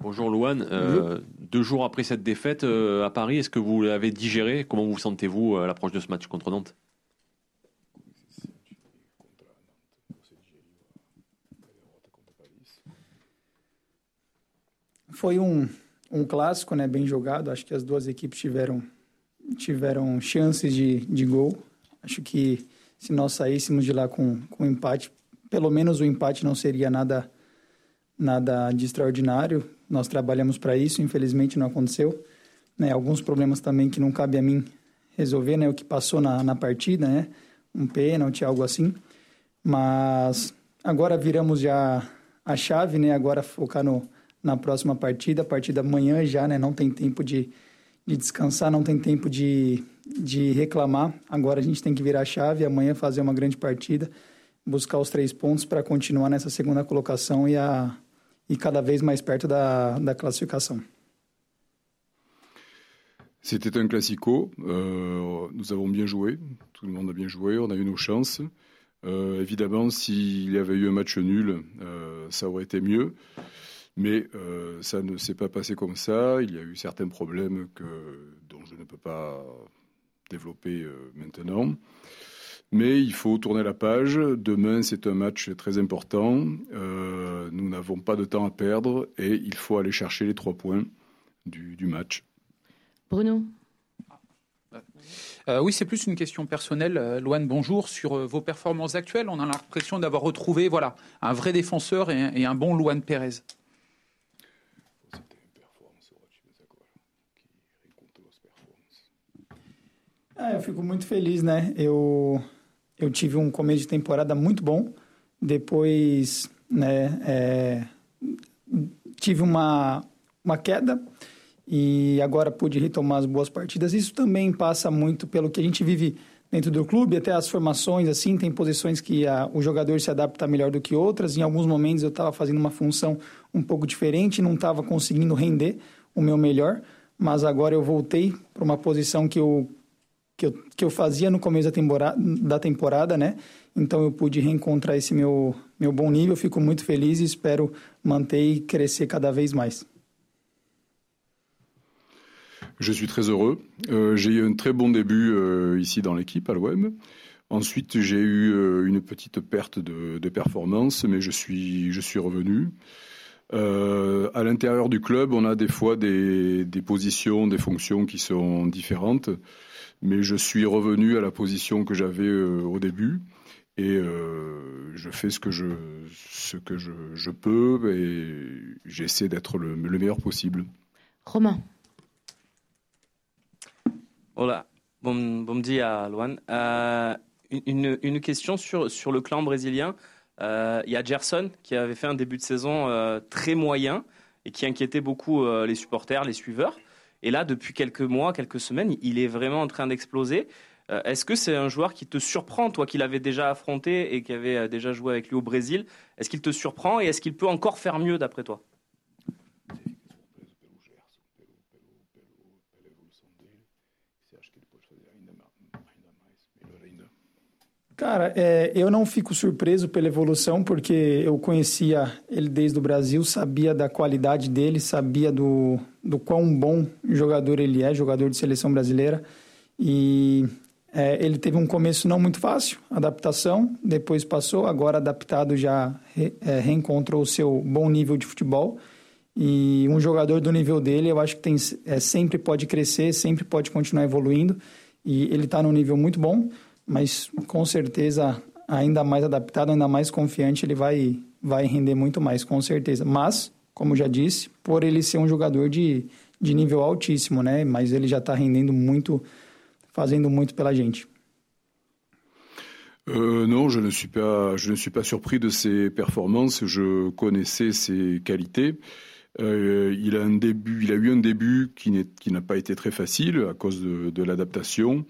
Bonjour Louane. deux jours après cette défaite à Paris, est-ce que vous l'avez digéré Comment vous sentez-vous à l'approche de ce match contre Nantes Foi um, um clássico, né, bem jogado. Acho que as duas equipes tiveram, tiveram chances de, de gol. Acho que se nós saíssemos de lá com, com empate, pelo menos o empate não seria nada, nada de extraordinário. Nós trabalhamos para isso, infelizmente não aconteceu. Né, alguns problemas também que não cabe a mim resolver, né, o que passou na, na partida, né, um pênalti, algo assim. Mas agora viramos já a chave, né, agora focar no na próxima partida. A partir da manhã já, né? Não tem tempo de, de descansar, não tem tempo de, de reclamar. Agora a gente tem que virar a chave, amanhã fazer uma grande partida, buscar os três pontos para continuar nessa segunda colocação e, a, e cada vez mais perto. C'était un classico. Euh, nous avons bien joué. Tout le monde a bien joué. On a eu nos chances. Euh, évidemment, s'il y avait eu un match nul, euh, ça aurait été mieux. Mais ça ne s'est pas passé comme ça. Il y a eu certains problèmes que, dont je ne peux pas développer maintenant. Mais il faut tourner la page. Demain, c'est un match très important. Euh, nous n'avons pas de temps à perdre et il faut aller chercher les trois points du, du match. Bruno euh, oui, c'est plus une question personnelle. Euh, Loane, bonjour. Sur euh, vos performances actuelles, on a l'impression d'avoir retrouvé voilà, un vrai défenseur et un, et un bon Loane Pérez. É, eu fico muito feliz, né? Eu, eu tive um começo de temporada muito bom. Depois, né, é, tive uma, uma queda e agora pude retomar as boas partidas. Isso também passa muito pelo que a gente vive dentro do clube, até as formações, assim, tem posições que a, o jogador se adapta melhor do que outras. Em alguns momentos eu estava fazendo uma função um pouco diferente, não estava conseguindo render o meu melhor, mas agora eu voltei para uma posição que eu que eu, que eu fazia no começo da temporada, da temporada, né? Então eu pude reencontrar esse meu, meu bom nível, fico muito feliz e espero manter e crescer cada vez mais. Je suis très heureux. Euh, j'ai eu un très bon début euh, ici dans l'équipe à l'OM. Ensuite, j'ai eu euh, une petite perte de, de, performance, mais je suis, je suis revenu. Euh, à l'intérieur du club, on a des fois des, des positions, des fonctions qui sont différentes mais je suis revenu à la position que j'avais euh, au début et euh, je fais ce que je, ce que je, je peux et j'essaie d'être le, le, meilleur possible. Romain. Hola, bon, bon dia, Luan. Euh, une, une, question sur, sur le clan brésilien. Euh, il y a Gerson qui avait fait un début de saison euh, très moyen et qui inquiétait beaucoup euh, les supporters, les suiveurs. Et là, depuis quelques mois, quelques semaines, il est vraiment en train d'exploser. Euh, est-ce que c'est un joueur qui te surprend, toi qui l'avais déjà affronté et qui avait euh, déjà joué avec lui au Brésil? Est-ce qu'il te surprend et est-ce qu'il peut encore faire mieux d'après toi? Cara, é, eu não fico surpreso pela evolução, porque eu conhecia ele desde o Brasil, sabia da qualidade dele, sabia do, do quão bom jogador ele é, jogador de seleção brasileira. E é, ele teve um começo não muito fácil, adaptação, depois passou, agora adaptado já re, é, reencontrou o seu bom nível de futebol. E um jogador do nível dele, eu acho que tem, é, sempre pode crescer, sempre pode continuar evoluindo. E ele está num nível muito bom mas com certeza ainda mais adaptado, ainda mais confiante, ele vai, vai render muito mais, com certeza. Mas, como já disse, por ele ser um jogador de, de nível altíssimo, né? Mas ele já está rendendo muito, fazendo muito pela gente. Euh, non, je ne suis pas, je ne suis pas surpris de ses performances. Je connaissais ses qualités. Euh, il a un début, il a eu un début qui n'a pas été très facile à cause de, de l'adaptation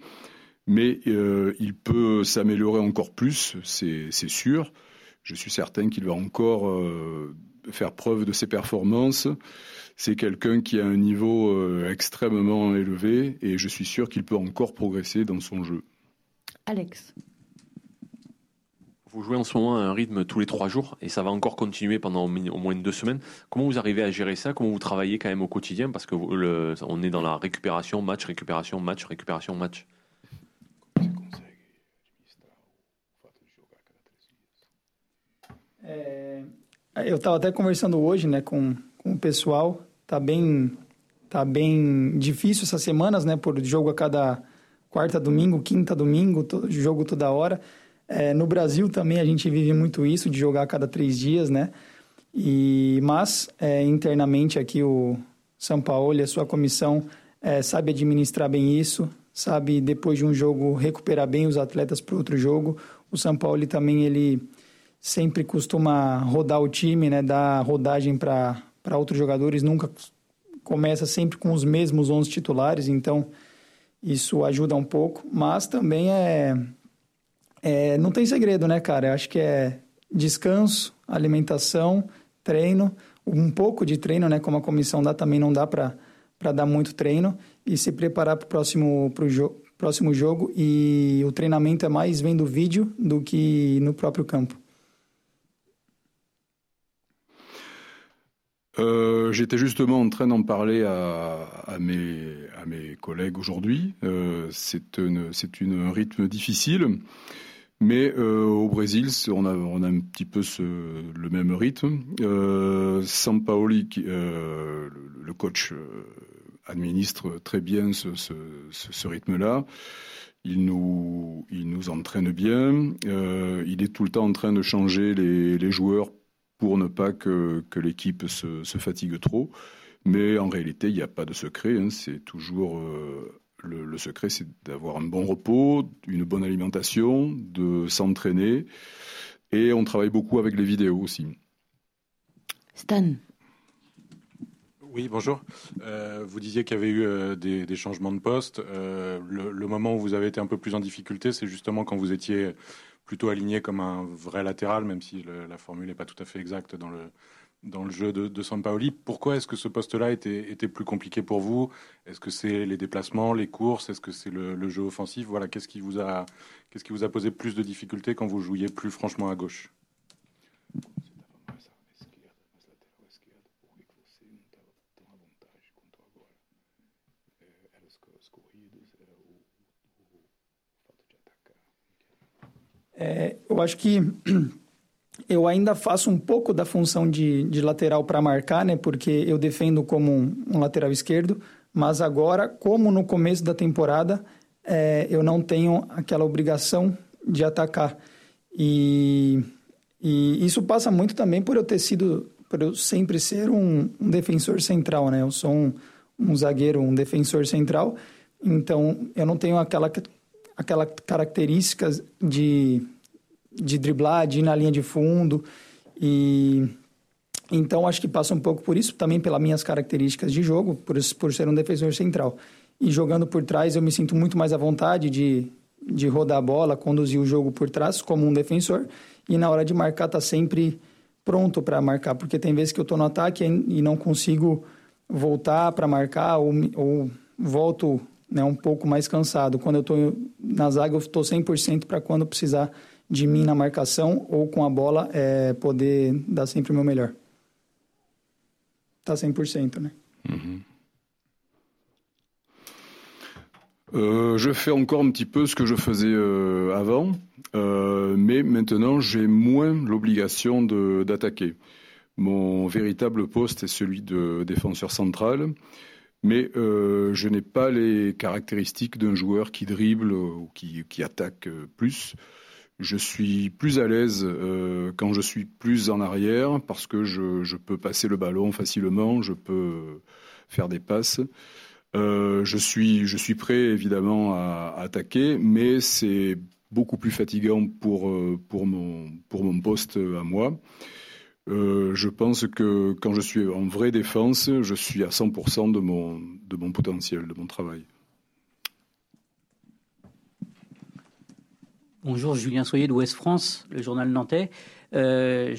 mais euh, il peut s'améliorer encore plus, c'est sûr. Je suis certain qu'il va encore euh, faire preuve de ses performances. C'est quelqu'un qui a un niveau euh, extrêmement élevé et je suis sûr qu'il peut encore progresser dans son jeu. Alex. Vous jouez en ce moment à un rythme tous les trois jours et ça va encore continuer pendant au moins deux semaines. Comment vous arrivez à gérer ça? Comment vous travaillez quand même au quotidien? Parce que le, on est dans la récupération, match, récupération, match, récupération, match. É, eu estava até conversando hoje, né, com, com o pessoal. Tá bem, tá bem difícil essas semanas, né, por jogo a cada quarta domingo, quinta domingo, todo, jogo toda hora. É, no Brasil também a gente vive muito isso, de jogar a cada três dias, né? E, mas, é, internamente aqui o São Paulo e a sua comissão é, sabe administrar bem isso, sabe depois de um jogo recuperar bem os atletas para outro jogo. O São Paulo também ele sempre costuma rodar o time, né? Dar rodagem para outros jogadores, nunca começa sempre com os mesmos 11 titulares, então isso ajuda um pouco, mas também é é, não tem segredo, né, cara? Eu acho que é descanso, alimentação, treino, um pouco de treino, né? Como a comissão dá, também não dá para dar muito treino e se preparar para o próximo, pro jo próximo jogo. E o treinamento é mais vendo vídeo do que no próprio campo. Euh, J'étais justement en train d'en parler à, mes, collègues aujourd'hui. Euh, C'est un rythme difficile. Mais euh, au Brésil, on a, un petit peu le même rythme. Sampaoli, le, le, coach, administre très bien ce, rythme-là. Il nous, entraîne bien. Il est tout le temps en train de changer les joueurs pour ne pas que, que l'équipe se, fatigue trop. Mais en réalité, il n'y a pas de secret. Hein, C'est toujours euh, le, le secret, c'est d'avoir un bon repos, une bonne alimentation, de s'entraîner. Et on travaille beaucoup avec les vidéos aussi. Stan. Oui, bonjour. Euh, vous disiez qu'il y avait eu euh, des, changements de poste. Euh, le, moment où vous avez été un peu plus en difficulté, c'est justement quand vous étiez plutôt aligné comme un vrai latéral, même si la formule n'est pas tout à fait exacte dans le, dans le jeu de, de Sampaoli. Pourquoi est-ce que ce poste-là était, était, plus compliqué pour vous? Est-ce que c'est les déplacements, les courses? Est-ce que c'est le, le, jeu offensif? Voilà, qu'est-ce qui, vous a, qu'est-ce qui vous a posé plus de difficultés quand vous jouiez plus franchement à gauche? É, eu acho que eu ainda faço um pouco da função de, de lateral para marcar, né? Porque eu defendo como um, um, lateral esquerdo, mas agora, como no começo da temporada, é, eu não tenho aquela obrigação de atacar. E, e, isso passa muito também por eu ter sido, por eu sempre ser um, um defensor central, né? Eu sou um, um zagueiro, um defensor central, então eu não tenho aquela aquela características de, de driblar, de ir na linha de fundo. E então acho que passa um pouco por isso, também pelas minhas características de jogo, por, por ser um defensor central. E jogando por trás, eu me sinto muito mais à vontade de, de rodar a bola, conduzir o jogo por trás como um defensor. E na hora de marcar, tá sempre pronto para marcar, porque tem vezes que eu estou no ataque e não consigo voltar para marcar ou, ou volto né, um pouco mais cansado. Quando eu estou na zaga, eu estou 100% para quando precisar de mim na marcação ou com a bola, é, poder dar sempre o meu melhor. Tá 100%, né? Uhum. Euh, je fais encore un petit peu ce que je faisais euh, avant, euh, mais maintenant j'ai moins l'obligation d'attaquer. Mon véritable poste est celui de défenseur central. Mais euh, je n'ai pas les caractéristiques d'un joueur qui dribble ou qui, qui attaque euh, plus. Je suis plus à l'aise euh, quand je suis plus en arrière parce que je, je, peux passer le ballon facilement, je peux faire des passes. Euh, je, suis, je suis prêt évidemment à, à attaquer, mais c'est beaucoup plus fatigant pour, euh, pour, mon, pour mon poste à moi. Euh, je pense que quand je suis en vraie défense, je suis à 100% de mon, de mon potentiel, de mon travail. Bonjour, Julien Soyer de France, le journal nantais. Euh,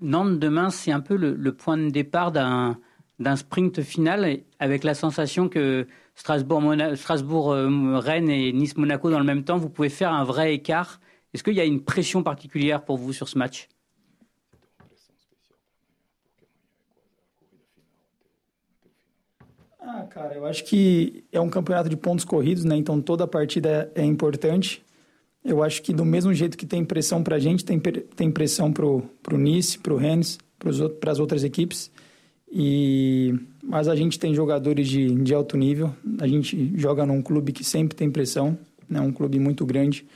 Nantes demain, c'est un peu le, point de départ d'un sprint final avec la sensation que Strasbourg, euh, Rennes et Nice Monaco dans le même temps, vous pouvez faire un vrai écart Est-ce qu'il y a une pression particulière pour vous sur ce match? Cara, eu acho que é um campeonato de pontos corridos, né? Então toda partida é importante. Eu acho que do mesmo jeito que tem pressão para a gente, tem, tem pressão para o Nice, para o Rennes, para as outras equipes. E mas a gente tem jogadores de, de alto nível. A gente joga num clube que sempre tem pressão, né? Um clube muito grande.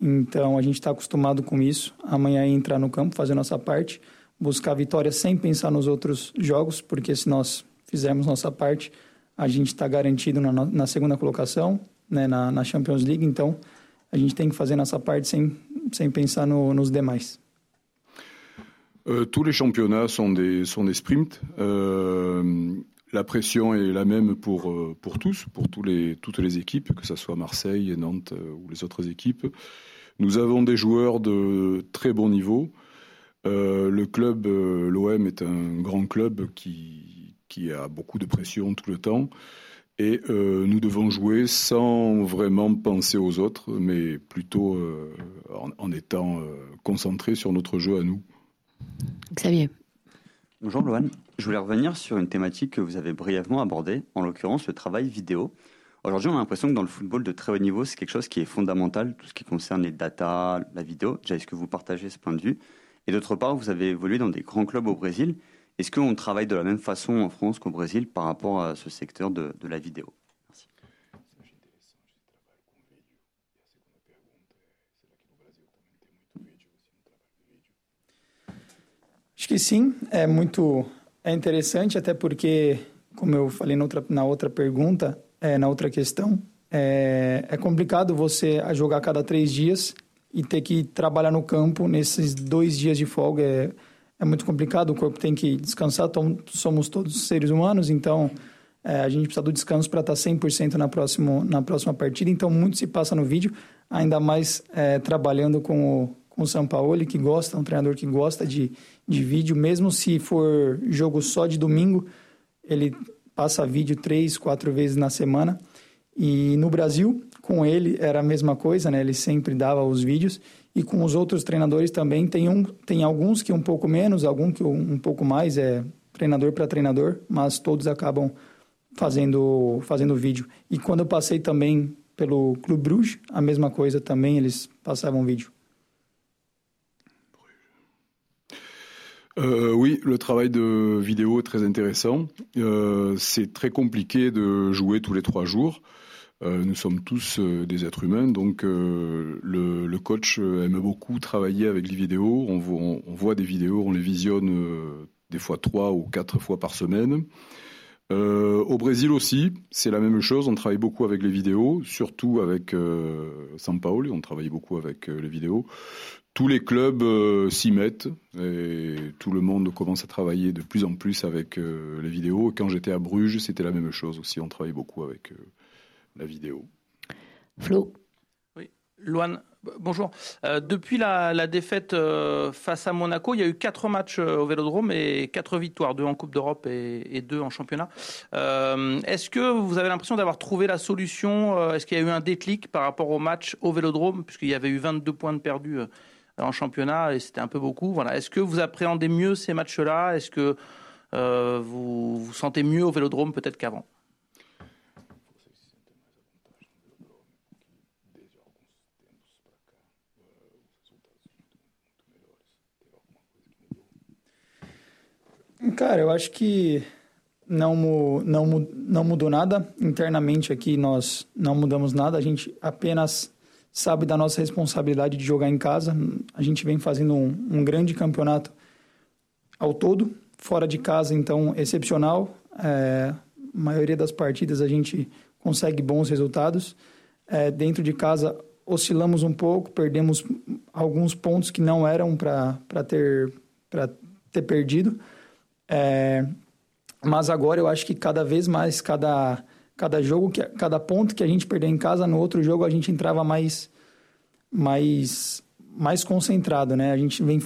Então a gente está acostumado com isso. Amanhã é entrar no campo, fazer nossa parte, buscar a vitória sem pensar nos outros jogos, porque se nós fizermos nossa parte, a gente está garantido na, na, segunda colocação, né, na, na, Champions League, então a gente tem que fazer nossa parte sem, sem pensar no, nos demais. Euh, tous les championnats sont des, sont des sprints. Euh, la pression est la même pour, euh, pour tous, pour tous les, toutes les équipes, que ce soit Marseille, Nantes euh, ou les autres équipes. Nous avons des joueurs de très bon niveau. Euh, le club, l'OM, est un grand club qui, qui a beaucoup de pression tout le temps. Et euh, nous devons jouer sans vraiment penser aux autres, mais plutôt euh, en, en, étant euh, concentrés sur notre jeu à nous. Xavier. Bonjour Loan. Je voulais revenir sur une thématique que vous avez brièvement abordée, en l'occurrence le travail vidéo. Aujourd'hui, on a l'impression que dans le football de très haut niveau, c'est quelque chose qui est fondamental, tout ce qui concerne les datas, la vidéo. Déjà, est-ce que vous partagez ce point de vue? Et d'autre part, vous avez évolué dans des grands clubs au Brésil. Est-ce qu'on travaille de la même façon en France qu'au Brésil par rapport à ce secteur de, de la vidéo. Acho que sim, é muito é interessante, até porque, como eu falei na outra, na outra pergunta, é, na outra questão, é, é complicado você jogar cada três dias e ter que trabalhar no campo nesses dois dias de folga. É, é muito complicado, o corpo tem que descansar, somos todos seres humanos, então é, a gente precisa do descanso para estar 100% na, próximo, na próxima partida, então muito se passa no vídeo, ainda mais é, trabalhando com o, com o São Paulo, que gosta, um treinador que gosta de, de vídeo, mesmo se for jogo só de domingo, ele passa vídeo três, quatro vezes na semana, e no Brasil, com ele, era a mesma coisa, né? ele sempre dava os vídeos, e com os outros treinadores também tem um tem alguns que um pouco menos, algum que um pouco mais é treinador para treinador, mas todos acabam fazendo fazendo vídeo. E quando eu passei também pelo Clube Bruges, a mesma coisa também, eles passavam vídeo. Euh, oui, le travail de vidéo est très intéressant. Euh, c'est très compliqué de jouer tous les trois jours. Euh, nous sommes tous euh, des êtres humains, donc euh, le, coach aime beaucoup travailler avec les vidéos. On, voit des vidéos, on les visionne des fois trois ou quatre fois par semaine. Au Brésil aussi, c'est la même chose. On travaille beaucoup avec les vidéos, surtout avec euh, São Paulo. On travaille beaucoup avec les vidéos. Tous les clubs s'y mettent et tout le monde commence à travailler de plus en plus avec les vidéos. Quand j'étais à Bruges, c'était la même chose aussi. On travaille beaucoup avec la vidéo. Flo Oui, Loane, bonjour. Euh, depuis la, la défaite euh, face à Monaco, il y a eu quatre matchs euh, au Vélodrome et quatre victoires, deux en Coupe d'Europe et, et, deux en championnat. Euh, est-ce que vous avez l'impression d'avoir trouvé la solution euh, Est-ce qu'il y a eu un déclic par rapport au match au Vélodrome, puisqu'il y avait eu 22 points de perdus euh, en championnat et c'était un peu beaucoup. Voilà. Est-ce que vous appréhendez mieux ces matchs-là? Est-ce que vous vous sentez mieux au Vélodrome peut-être qu'avant? Cara, eu acho que não, não, não mudou nada. Internamente aqui nós não mudamos nada. A gente apenas sabe da nossa responsabilidade de jogar em casa. A gente vem fazendo um, um grande campeonato ao todo. Fora de casa, então, excepcional. É, a maioria das partidas a gente consegue bons resultados. É, dentro de casa, oscilamos um pouco, perdemos alguns pontos que não eram para ter, ter perdido. É, mas agora eu acho que cada vez mais, cada, cada jogo, que, cada ponto que a gente perdeu em casa, no outro jogo a gente entrava mais, mais, mais concentrado, né? A gente vem,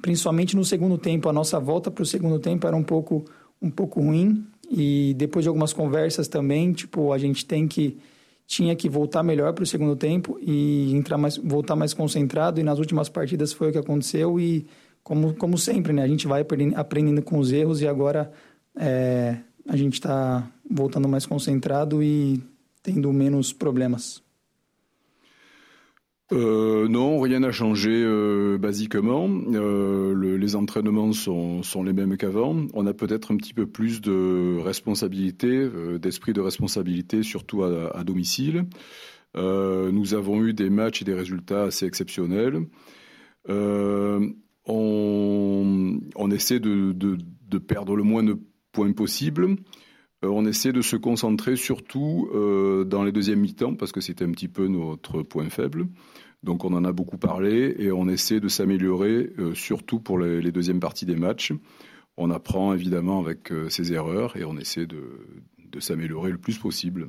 principalmente no segundo tempo, a nossa volta para o segundo tempo era um pouco, um pouco ruim e depois de algumas conversas também, tipo, a gente tem que tinha que voltar melhor para o segundo tempo e entrar mais, voltar mais concentrado. E nas últimas partidas foi o que aconteceu. E como, como sempre, né? A gente vai aprendendo com os erros e agora é, a gente está voltando mais concentrado e tendo menos problemas. Euh, non, rien n'a changé euh, basiquement. Euh, le, les entraînements sont, sont les mêmes qu'avant. On a peut-être un petit peu plus de responsabilité, euh, d'esprit de responsabilité, surtout à, à domicile. Euh, nous avons eu des matchs et des résultats assez exceptionnels. On, on, essaie de, de, de, perdre le moins de points possible. on essaie de se concentrer surtout dans les deuxièmes mi-temps parce que c'était un petit peu notre point faible. Donc on en a beaucoup parlé et on essaie de s'améliorer, euh, surtout pour les, les, deuxièmes parties des matchs. On apprend évidemment avec euh, ses erreurs et on essaie de, de s'améliorer le plus possible.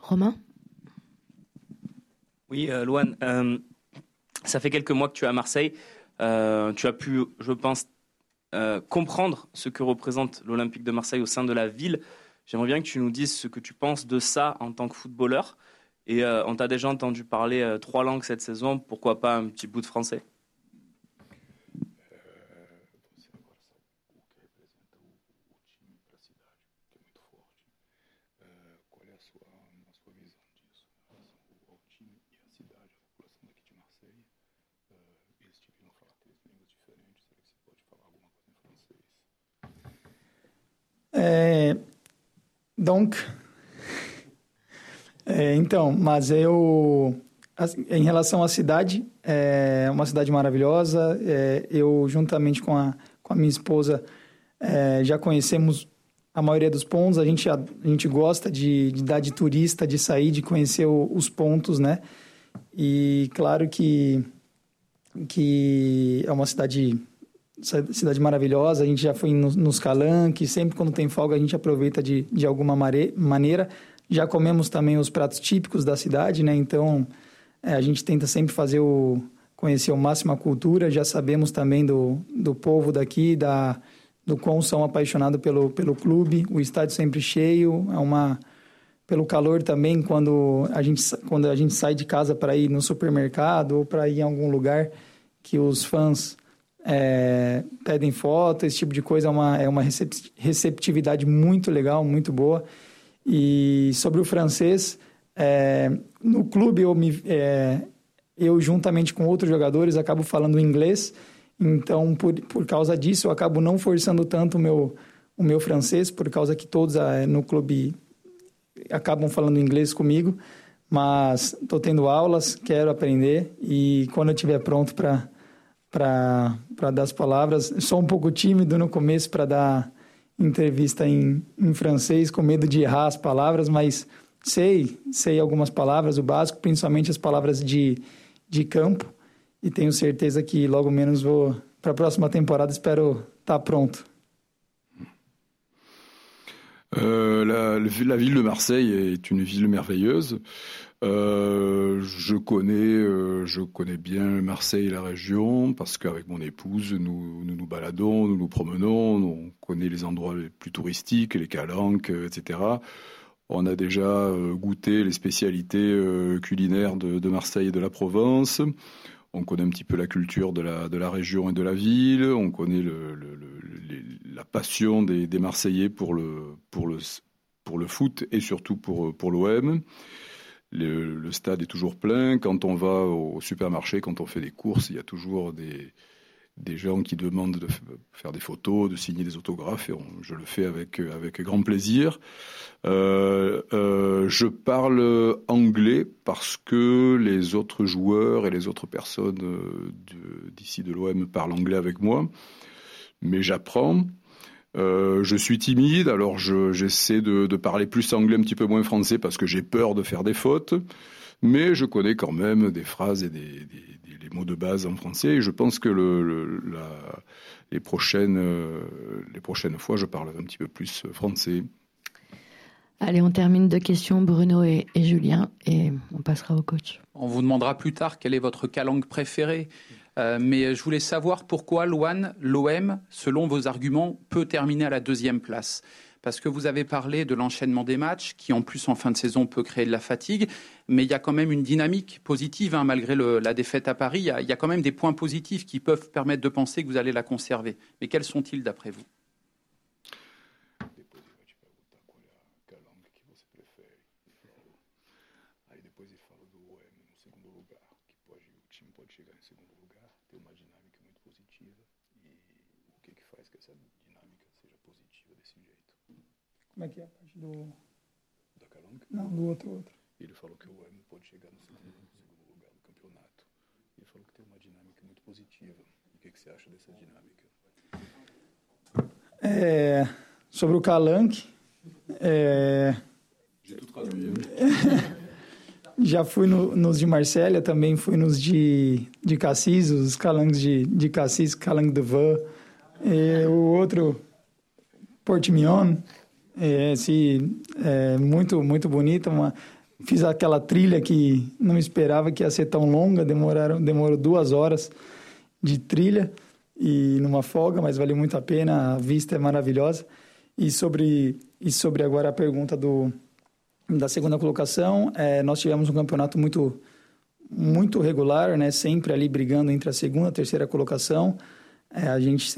Romain? Oui, euh, euh, ça fait quelques mois que tu es à Marseille. Euh, tu as pu, je pense, euh, comprendre ce que représente l'Olympique de Marseille au sein de la ville. J'aimerais bien que tu nous dises ce que tu penses de ça en tant que footballeur. Et euh, on t'a déjà entendu parler trois langues cette saison, pourquoi pas un petit bout de français? É, donc, É, então, mas eu, em relação à cidade, é uma cidade maravilhosa. É, eu, juntamente com a, com a minha esposa, é, já conhecemos a maioria dos pontos. A gente, a, a gente gosta de, de, dar de turista, de sair, de conhecer o, os pontos, né? E claro que, que é uma cidade cidade maravilhosa, a gente já foi nos, nos calanques, sempre quando tem folga a gente aproveita de, de alguma mare, maneira. Já comemos também os pratos típicos da cidade, né? Então, é, a gente tenta sempre fazer o conhecer ao máximo a cultura. Já sabemos também do, do povo daqui, da do quão são apaixonados pelo pelo clube. O estádio sempre cheio, é uma pelo calor também quando a gente quando a gente sai de casa para ir no supermercado ou para ir em algum lugar que os fãs é, pedem foto, esse tipo de coisa é uma, é uma receptividade muito legal, muito boa. E sobre o francês, é, no clube eu, me, é, eu, juntamente com outros jogadores, acabo falando inglês. Então, por, por causa disso, eu acabo não forçando tanto o meu, o meu francês, por causa que todos é, no clube acabam falando inglês comigo. Mas estou tendo aulas, quero aprender e quando eu estiver pronto para para dar as palavras, sou um pouco tímido no começo para dar entrevista em, em francês, com medo de errar as palavras, mas sei, sei algumas palavras, o básico, principalmente as palavras de, de campo, e tenho certeza que logo menos vou, para a próxima temporada, espero estar tá pronto. Euh, la, ville de Marseille est une ville merveilleuse. Euh, je connais, euh, je connais bien Marseille et la région parce qu'avec mon épouse, nous, nous, baladons, nous nous promenons, on connaît les endroits les plus touristiques, les calanques, etc. On a déjà goûté les spécialités culinaires de, Marseille et de la Provence. On connaît un petit peu la culture de la, de la région et de la ville. On connaît la passion des, des, Marseillais pour le, pour, le, pour le foot et surtout pour, pour l'OM. Le, stade est toujours plein. Quand on va au supermarché, quand on fait des courses, il y a toujours des, des gens qui demandent de faire des photos, de signer des autographes, et je le fais avec, grand plaisir. Euh, euh, je parle anglais parce que les autres joueurs et les autres personnes euh, d'ici de, l'OM parlent anglais avec moi, mais j'apprends. Je suis timide, alors j'essaie de, parler plus anglais, un petit peu moins français, parce que j'ai peur de faire des fautes. Mais je connais quand même des phrases et des, des mots de base en français. Et je pense que le, le, la, les, prochaines, euh, les prochaines fois, je parlerai un petit peu plus français. Allez, on termine deux questions, Bruno et, et, Julien, et on passera au coach. On vous demandera plus tard quelle est votre calangue préférée. Euh, mais je voulais savoir pourquoi Loan, l'OM, selon vos arguments, peut terminer à la deuxième place. Parce que vous avez parlé de l'enchaînement des matchs, qui en plus en fin de saison peut créer de la fatigue, mais il y a quand même une dynamique positive, hein, malgré la défaite à Paris. Il y, a, il y, a, quand même des points positifs qui peuvent permettre de penser que vous allez la conserver. Mais quels sont-ils d'après vous? Como é que é a parte do. Da Calanca? Não, do outro, outro. Ele falou que o M pode chegar no segundo, segundo lugar do campeonato. Ele falou que tem uma dinâmica muito positiva. O que, que você acha dessa dinâmica? É, sobre o Calanque. É, já fui no, nos de Marsella, também fui nos de, de Cassis, os calanques de, de Cassis, Calanque de Van. O outro, Portimion. É, esse, é muito, muito bonita. Uma, fiz aquela trilha que não esperava que ia ser tão longa, demoraram, demorou duas horas de trilha e numa folga, mas valeu muito a pena, a vista é maravilhosa. E sobre, e sobre agora a pergunta do, da segunda colocação, é, nós tivemos um campeonato muito, muito regular, né, sempre ali brigando entre a segunda e a terceira colocação. É, a gente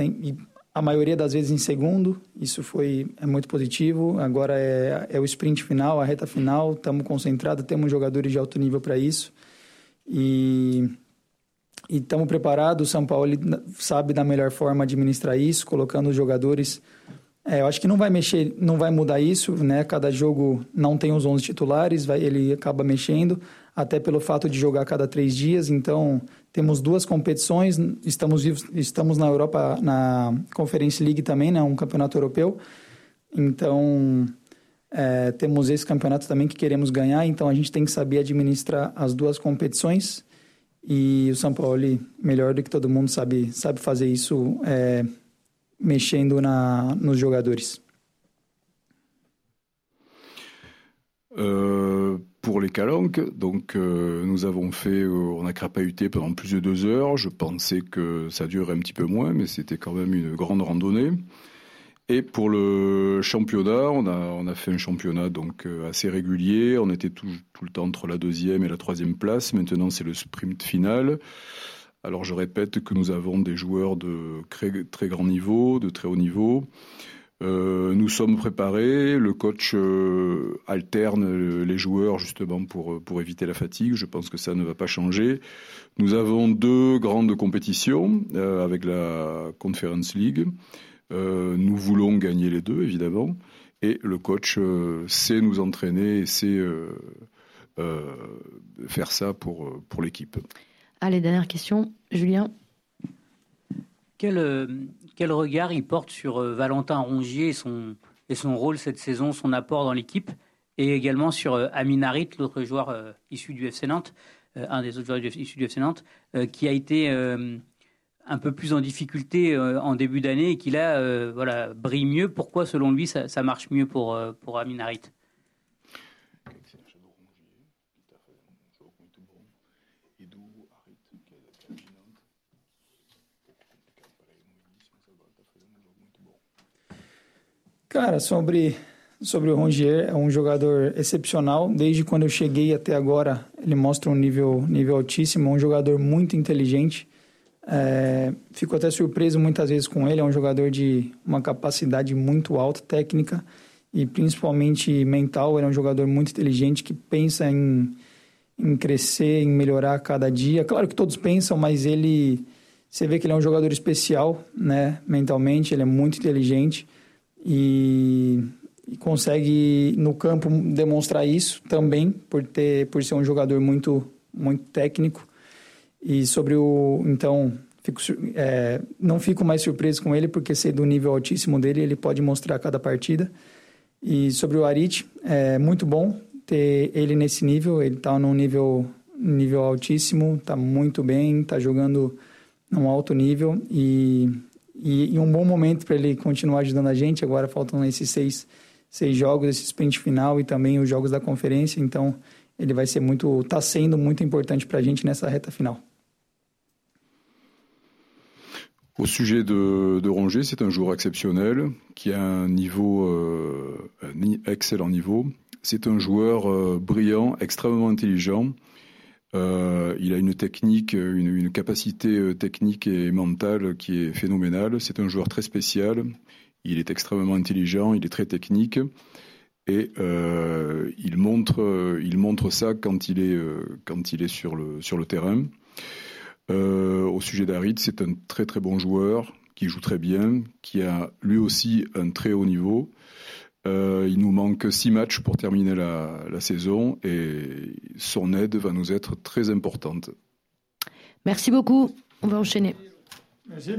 a maioria das vezes em segundo, isso foi é muito positivo. Agora é, é o sprint final, a reta final, estamos concentrados, temos jogadores de alto nível para isso. E estamos preparados, o São Paulo sabe da melhor forma administrar isso, colocando os jogadores... É, eu acho que não vai mexer, não vai mudar isso, né? Cada jogo não tem os 11 titulares, vai, ele acaba mexendo, até pelo fato de jogar cada três dias. Então, temos duas competições, estamos estamos na Europa, na Conference League também, né, um campeonato europeu. Então, é, temos esse campeonato também que queremos ganhar, então a gente tem que saber administrar as duas competições. E o São Paulo, melhor do que todo mundo, sabe, sabe fazer isso é, mexendo nos jogadores? Euh, pour les calanques, donc euh, nous avons fait, euh, on a crapahuté pendant plus de deux heures. Je pensais que ça durerait un petit peu moins, mais c'était quand même une grande randonnée. Et pour le championnat, on a, on a fait un championnat donc euh, assez régulier. On était tout, tout, le temps entre la deuxième et la troisième place. Maintenant, c'est le sprint final. Alors, je répète que nous avons des joueurs de très, grand niveau, de très haut niveau. Euh, nous sommes préparés, le coach euh, alterne les joueurs justement pour, éviter la fatigue, je pense que ça ne va pas changer. Nous avons deux grandes compétitions euh, avec la Conference League. Euh, nous voulons gagner les deux évidemment et le coach euh, sait nous entraîner et sait faire ça pour l'équipe. Allez, dernière question, Julien. Quel, quel regard il porte sur euh, Valentin Rongier et son, rôle cette saison, son apport dans l'équipe, et également sur euh, Amin Harit, l'autre joueur euh, issu du FC Nantes, un des autres joueurs issus du FC Nantes, qui a été un peu plus en difficulté en début d'année et qui là voilà, brille mieux. Pourquoi, selon lui, ça, marche mieux pour, pour Amin Cara, sobre, sobre o Rongier, é um jogador excepcional. Desde quando eu cheguei até agora, ele mostra um nível, nível altíssimo. É um jogador muito inteligente. É, fico até surpreso muitas vezes com ele. É um jogador de uma capacidade muito alta, técnica e principalmente mental. Ele é um jogador muito inteligente que pensa em, em crescer, em melhorar a cada dia. Claro que todos pensam, mas ele. Você vê que ele é um jogador especial, né? Mentalmente, ele é muito inteligente e, e, consegue no campo demonstrar isso também por ter por ser um jogador muito muito técnico. E sobre o então fico, é, não fico mais surpreso com ele porque ser do nível altíssimo dele ele pode mostrar a cada partida. E sobre o Arit é muito bom ter ele nesse nível. Ele está num nível nível altíssimo está muito bem está jogando num alto nível. E e, e um bom momento para ele continuar ajudando a gente. Agora faltam esses seis, seis jogos, esse sprint final e também os jogos da conferência. Então ele vai ser muito, está sendo muito importante para a gente nessa reta final. Au sujet de, de Rongier, c'est un joueur exceptionnel qui a un niveau, euh, un excellent niveau. C'est un joueur euh, brillant, extrêmement intelligent. Euh, il a une technique, une, une, capacité euh, technique et mentale qui est phénoménale. C'est un joueur très spécial. Il est extrêmement intelligent, il est très technique et euh, il montre, il montre ça quand il est, euh, quand il est sur le terrain. Euh, au sujet d'Arid, c'est un très très bon joueur qui joue très bien, qui a lui aussi un très haut niveau. Euh, il nous manque six matchs pour terminer la, la, saison et son aide va nous être très importante. Merci beaucoup. On va enchaîner. Merci.